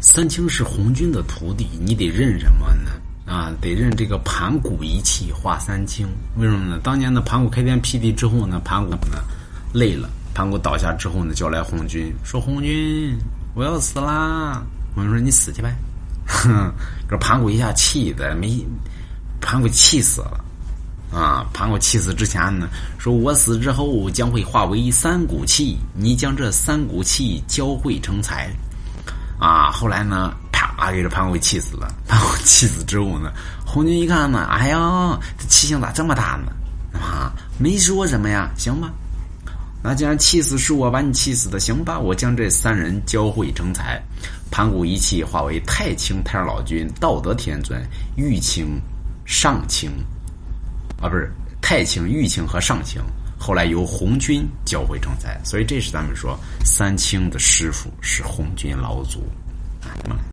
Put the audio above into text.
三清是红军的徒弟，你得认什么呢？啊，得认这个盘古一气化三清。为什么呢？当年的盘古开天辟地之后呢，盘古呢累了，盘古倒下之后呢，叫来红军，说：“红军，我要死啦！”红军说：“你死去呗。”哼，这盘古一下气的没，盘古气死了。啊，盘古气死之前呢，说我死之后将会化为三股气，你将这三股气交汇成财。啊，后来呢，啪给这盘古气死了。盘古气死之后呢，红军一看呢，哎呀，这气性咋这么大呢？啊，没说什么呀，行吧？那既然气死是我把你气死的，行吧？我将这三人交汇成才，盘古一气化为太清太上老君、道德天尊、玉清、上清。啊，不是太清、玉清和上清，后来由红军教会成才，所以这是咱们说三清的师傅是红军老祖。